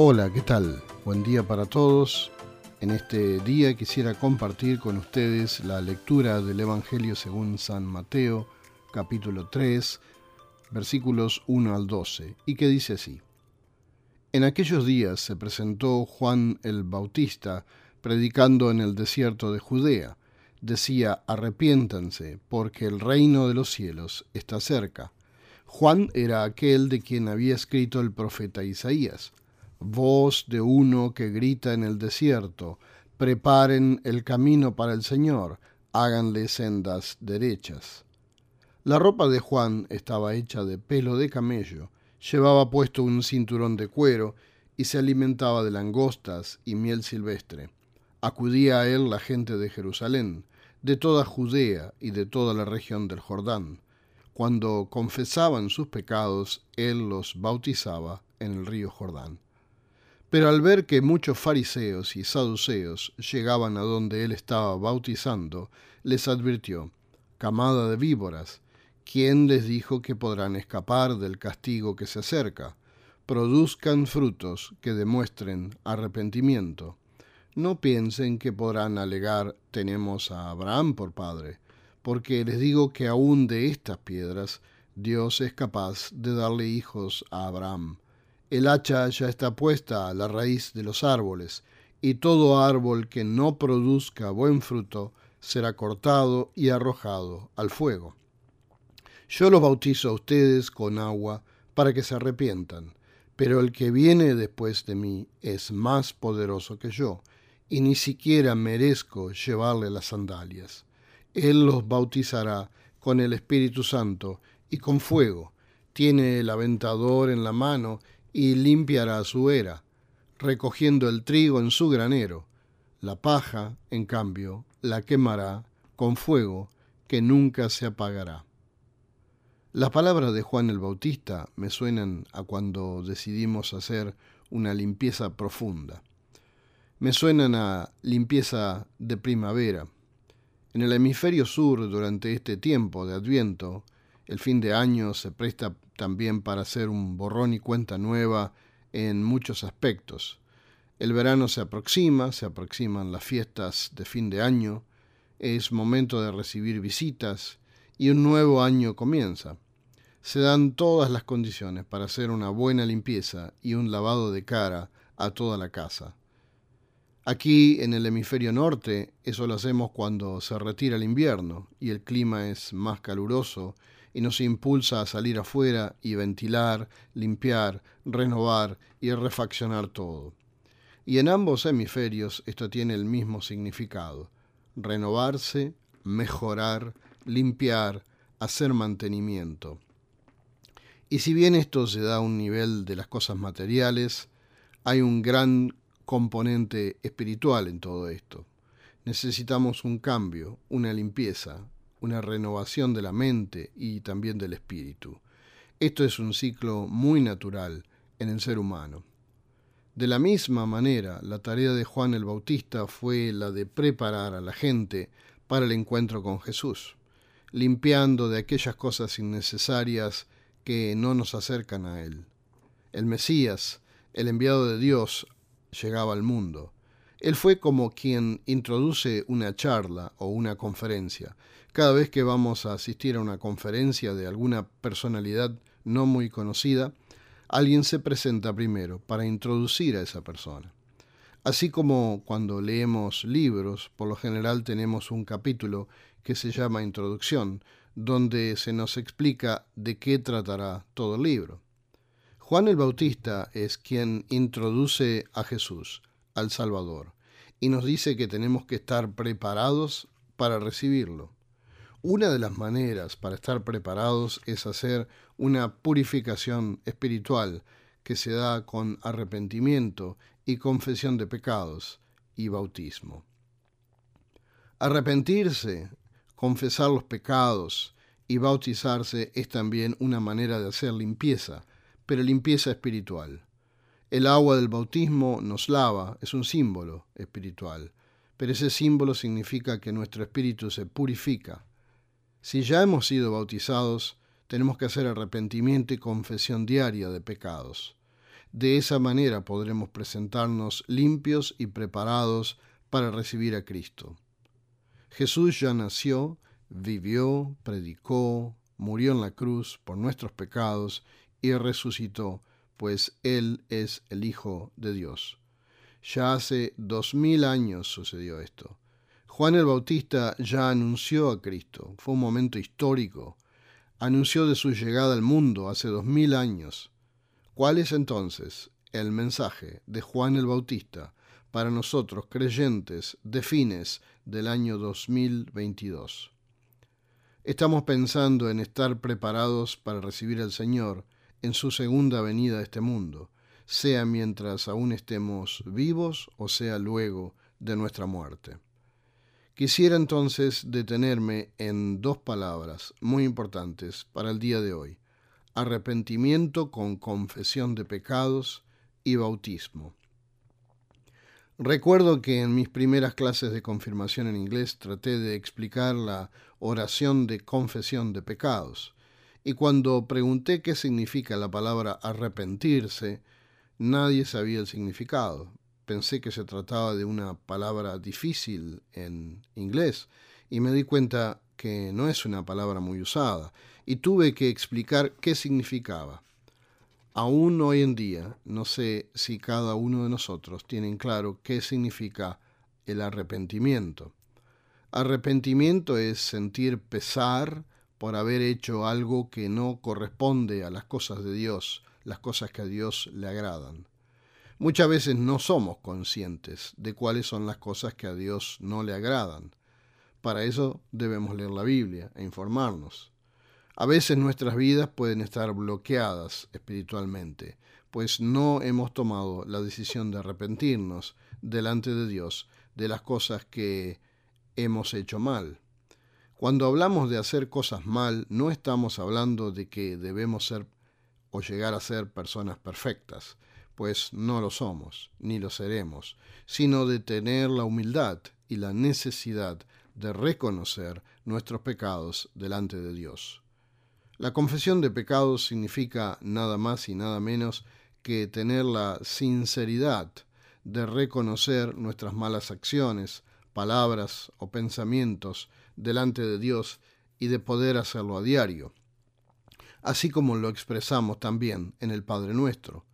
Hola, ¿qué tal? Buen día para todos. En este día quisiera compartir con ustedes la lectura del Evangelio según San Mateo, capítulo 3, versículos 1 al 12, y que dice así. En aquellos días se presentó Juan el Bautista predicando en el desierto de Judea. Decía, arrepiéntanse, porque el reino de los cielos está cerca. Juan era aquel de quien había escrito el profeta Isaías voz de uno que grita en el desierto, preparen el camino para el Señor, háganle sendas derechas. La ropa de Juan estaba hecha de pelo de camello, llevaba puesto un cinturón de cuero y se alimentaba de langostas y miel silvestre. Acudía a él la gente de Jerusalén, de toda Judea y de toda la región del Jordán. Cuando confesaban sus pecados, él los bautizaba en el río Jordán. Pero al ver que muchos fariseos y saduceos llegaban a donde él estaba bautizando, les advirtió, camada de víboras, ¿quién les dijo que podrán escapar del castigo que se acerca? Produzcan frutos que demuestren arrepentimiento. No piensen que podrán alegar tenemos a Abraham por padre, porque les digo que aún de estas piedras Dios es capaz de darle hijos a Abraham. El hacha ya está puesta a la raíz de los árboles, y todo árbol que no produzca buen fruto será cortado y arrojado al fuego. Yo los bautizo a ustedes con agua para que se arrepientan, pero el que viene después de mí es más poderoso que yo, y ni siquiera merezco llevarle las sandalias. Él los bautizará con el Espíritu Santo y con fuego. Tiene el aventador en la mano y limpiará su era, recogiendo el trigo en su granero. La paja, en cambio, la quemará con fuego que nunca se apagará. Las palabras de Juan el Bautista me suenan a cuando decidimos hacer una limpieza profunda. Me suenan a limpieza de primavera. En el hemisferio sur, durante este tiempo de Adviento, el fin de año se presta también para hacer un borrón y cuenta nueva en muchos aspectos. El verano se aproxima, se aproximan las fiestas de fin de año, es momento de recibir visitas y un nuevo año comienza. Se dan todas las condiciones para hacer una buena limpieza y un lavado de cara a toda la casa. Aquí en el hemisferio norte eso lo hacemos cuando se retira el invierno y el clima es más caluroso y nos impulsa a salir afuera y ventilar, limpiar, renovar y refaccionar todo. Y en ambos hemisferios esto tiene el mismo significado, renovarse, mejorar, limpiar, hacer mantenimiento. Y si bien esto se da a un nivel de las cosas materiales, hay un gran componente espiritual en todo esto. Necesitamos un cambio, una limpieza, una renovación de la mente y también del espíritu. Esto es un ciclo muy natural en el ser humano. De la misma manera, la tarea de Juan el Bautista fue la de preparar a la gente para el encuentro con Jesús, limpiando de aquellas cosas innecesarias que no nos acercan a Él. El Mesías, el enviado de Dios, llegaba al mundo. Él fue como quien introduce una charla o una conferencia. Cada vez que vamos a asistir a una conferencia de alguna personalidad no muy conocida, alguien se presenta primero para introducir a esa persona. Así como cuando leemos libros, por lo general tenemos un capítulo que se llama Introducción, donde se nos explica de qué tratará todo el libro. Juan el Bautista es quien introduce a Jesús al Salvador y nos dice que tenemos que estar preparados para recibirlo. Una de las maneras para estar preparados es hacer una purificación espiritual que se da con arrepentimiento y confesión de pecados y bautismo. Arrepentirse, confesar los pecados y bautizarse es también una manera de hacer limpieza, pero limpieza espiritual. El agua del bautismo nos lava, es un símbolo espiritual, pero ese símbolo significa que nuestro espíritu se purifica. Si ya hemos sido bautizados, tenemos que hacer arrepentimiento y confesión diaria de pecados. De esa manera podremos presentarnos limpios y preparados para recibir a Cristo. Jesús ya nació, vivió, predicó, murió en la cruz por nuestros pecados y resucitó, pues Él es el Hijo de Dios. Ya hace dos mil años sucedió esto. Juan el Bautista ya anunció a Cristo. Fue un momento histórico. Anunció de su llegada al mundo hace dos mil años. ¿Cuál es entonces el mensaje de Juan el Bautista para nosotros creyentes de fines del año 2022? Estamos pensando en estar preparados para recibir al Señor en su segunda venida a este mundo, sea mientras aún estemos vivos o sea luego de nuestra muerte. Quisiera entonces detenerme en dos palabras muy importantes para el día de hoy. Arrepentimiento con confesión de pecados y bautismo. Recuerdo que en mis primeras clases de confirmación en inglés traté de explicar la oración de confesión de pecados, y cuando pregunté qué significa la palabra arrepentirse, nadie sabía el significado pensé que se trataba de una palabra difícil en inglés y me di cuenta que no es una palabra muy usada y tuve que explicar qué significaba. Aún hoy en día no sé si cada uno de nosotros tiene en claro qué significa el arrepentimiento. Arrepentimiento es sentir pesar por haber hecho algo que no corresponde a las cosas de Dios, las cosas que a Dios le agradan. Muchas veces no somos conscientes de cuáles son las cosas que a Dios no le agradan. Para eso debemos leer la Biblia e informarnos. A veces nuestras vidas pueden estar bloqueadas espiritualmente, pues no hemos tomado la decisión de arrepentirnos delante de Dios de las cosas que hemos hecho mal. Cuando hablamos de hacer cosas mal, no estamos hablando de que debemos ser o llegar a ser personas perfectas pues no lo somos, ni lo seremos, sino de tener la humildad y la necesidad de reconocer nuestros pecados delante de Dios. La confesión de pecados significa nada más y nada menos que tener la sinceridad de reconocer nuestras malas acciones, palabras o pensamientos delante de Dios y de poder hacerlo a diario, así como lo expresamos también en el Padre Nuestro.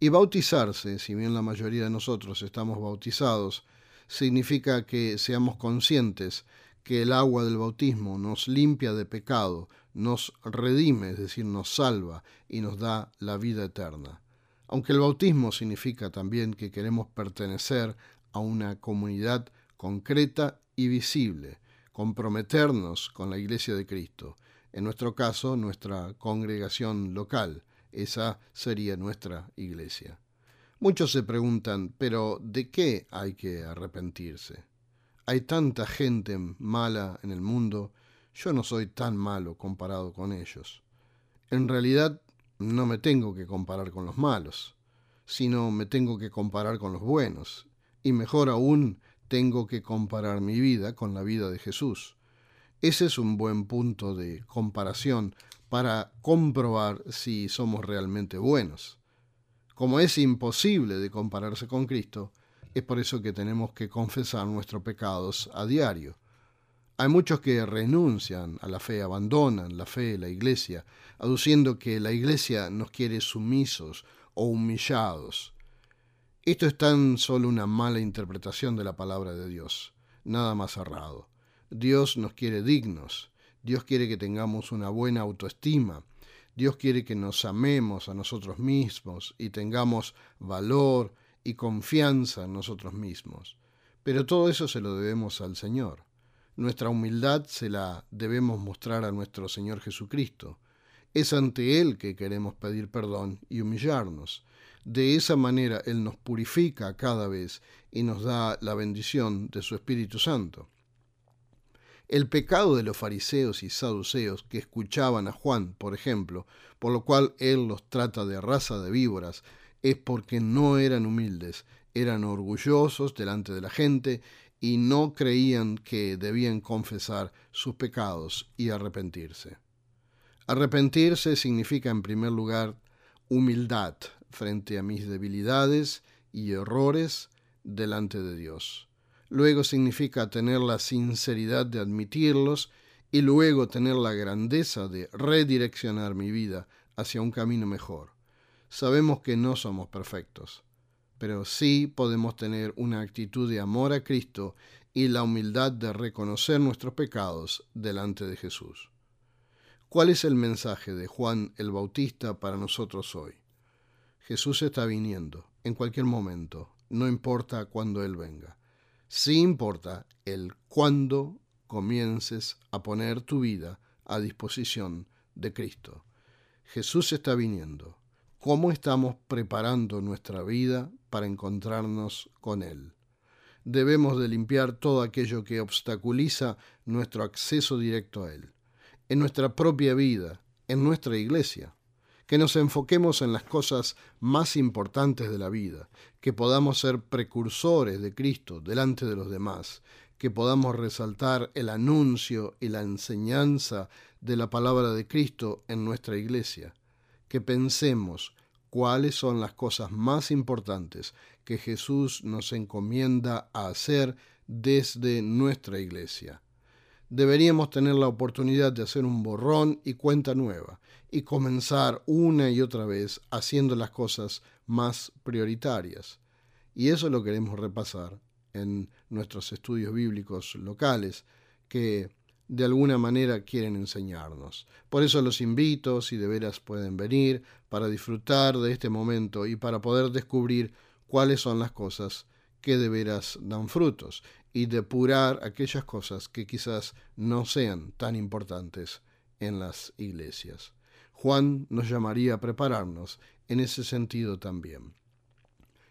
Y bautizarse, si bien la mayoría de nosotros estamos bautizados, significa que seamos conscientes que el agua del bautismo nos limpia de pecado, nos redime, es decir, nos salva y nos da la vida eterna. Aunque el bautismo significa también que queremos pertenecer a una comunidad concreta y visible, comprometernos con la Iglesia de Cristo, en nuestro caso nuestra congregación local, esa sería nuestra iglesia. Muchos se preguntan, pero ¿de qué hay que arrepentirse? Hay tanta gente mala en el mundo, yo no soy tan malo comparado con ellos. En realidad no me tengo que comparar con los malos, sino me tengo que comparar con los buenos, y mejor aún tengo que comparar mi vida con la vida de Jesús. Ese es un buen punto de comparación para comprobar si somos realmente buenos. Como es imposible de compararse con Cristo, es por eso que tenemos que confesar nuestros pecados a diario. Hay muchos que renuncian a la fe, abandonan la fe, la iglesia, aduciendo que la iglesia nos quiere sumisos o humillados. Esto es tan solo una mala interpretación de la palabra de Dios, nada más errado. Dios nos quiere dignos, Dios quiere que tengamos una buena autoestima. Dios quiere que nos amemos a nosotros mismos y tengamos valor y confianza en nosotros mismos. Pero todo eso se lo debemos al Señor. Nuestra humildad se la debemos mostrar a nuestro Señor Jesucristo. Es ante Él que queremos pedir perdón y humillarnos. De esa manera Él nos purifica cada vez y nos da la bendición de su Espíritu Santo. El pecado de los fariseos y saduceos que escuchaban a Juan, por ejemplo, por lo cual él los trata de raza de víboras, es porque no eran humildes, eran orgullosos delante de la gente y no creían que debían confesar sus pecados y arrepentirse. Arrepentirse significa en primer lugar humildad, frente a mis debilidades y errores delante de Dios. Luego significa tener la sinceridad de admitirlos y luego tener la grandeza de redireccionar mi vida hacia un camino mejor. Sabemos que no somos perfectos, pero sí podemos tener una actitud de amor a Cristo y la humildad de reconocer nuestros pecados delante de Jesús. ¿Cuál es el mensaje de Juan el Bautista para nosotros hoy? Jesús está viniendo en cualquier momento, no importa cuándo Él venga. Sí importa el cuándo comiences a poner tu vida a disposición de Cristo. Jesús está viniendo. ¿Cómo estamos preparando nuestra vida para encontrarnos con Él? Debemos de limpiar todo aquello que obstaculiza nuestro acceso directo a Él en nuestra propia vida, en nuestra iglesia, que nos enfoquemos en las cosas más importantes de la vida, que podamos ser precursores de Cristo delante de los demás, que podamos resaltar el anuncio y la enseñanza de la palabra de Cristo en nuestra iglesia, que pensemos cuáles son las cosas más importantes que Jesús nos encomienda a hacer desde nuestra iglesia. Deberíamos tener la oportunidad de hacer un borrón y cuenta nueva y comenzar una y otra vez haciendo las cosas más prioritarias. Y eso lo queremos repasar en nuestros estudios bíblicos locales que de alguna manera quieren enseñarnos. Por eso los invito, si de veras pueden venir, para disfrutar de este momento y para poder descubrir cuáles son las cosas que de veras dan frutos y depurar aquellas cosas que quizás no sean tan importantes en las iglesias. Juan nos llamaría a prepararnos en ese sentido también.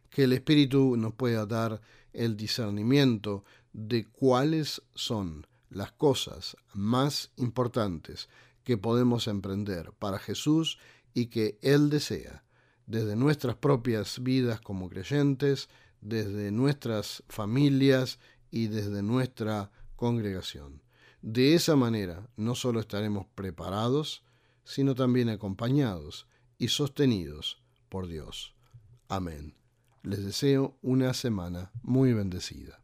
Que el Espíritu nos pueda dar el discernimiento de cuáles son las cosas más importantes que podemos emprender para Jesús y que Él desea, desde nuestras propias vidas como creyentes, desde nuestras familias y desde nuestra congregación. De esa manera no solo estaremos preparados, sino también acompañados y sostenidos por Dios. Amén. Les deseo una semana muy bendecida.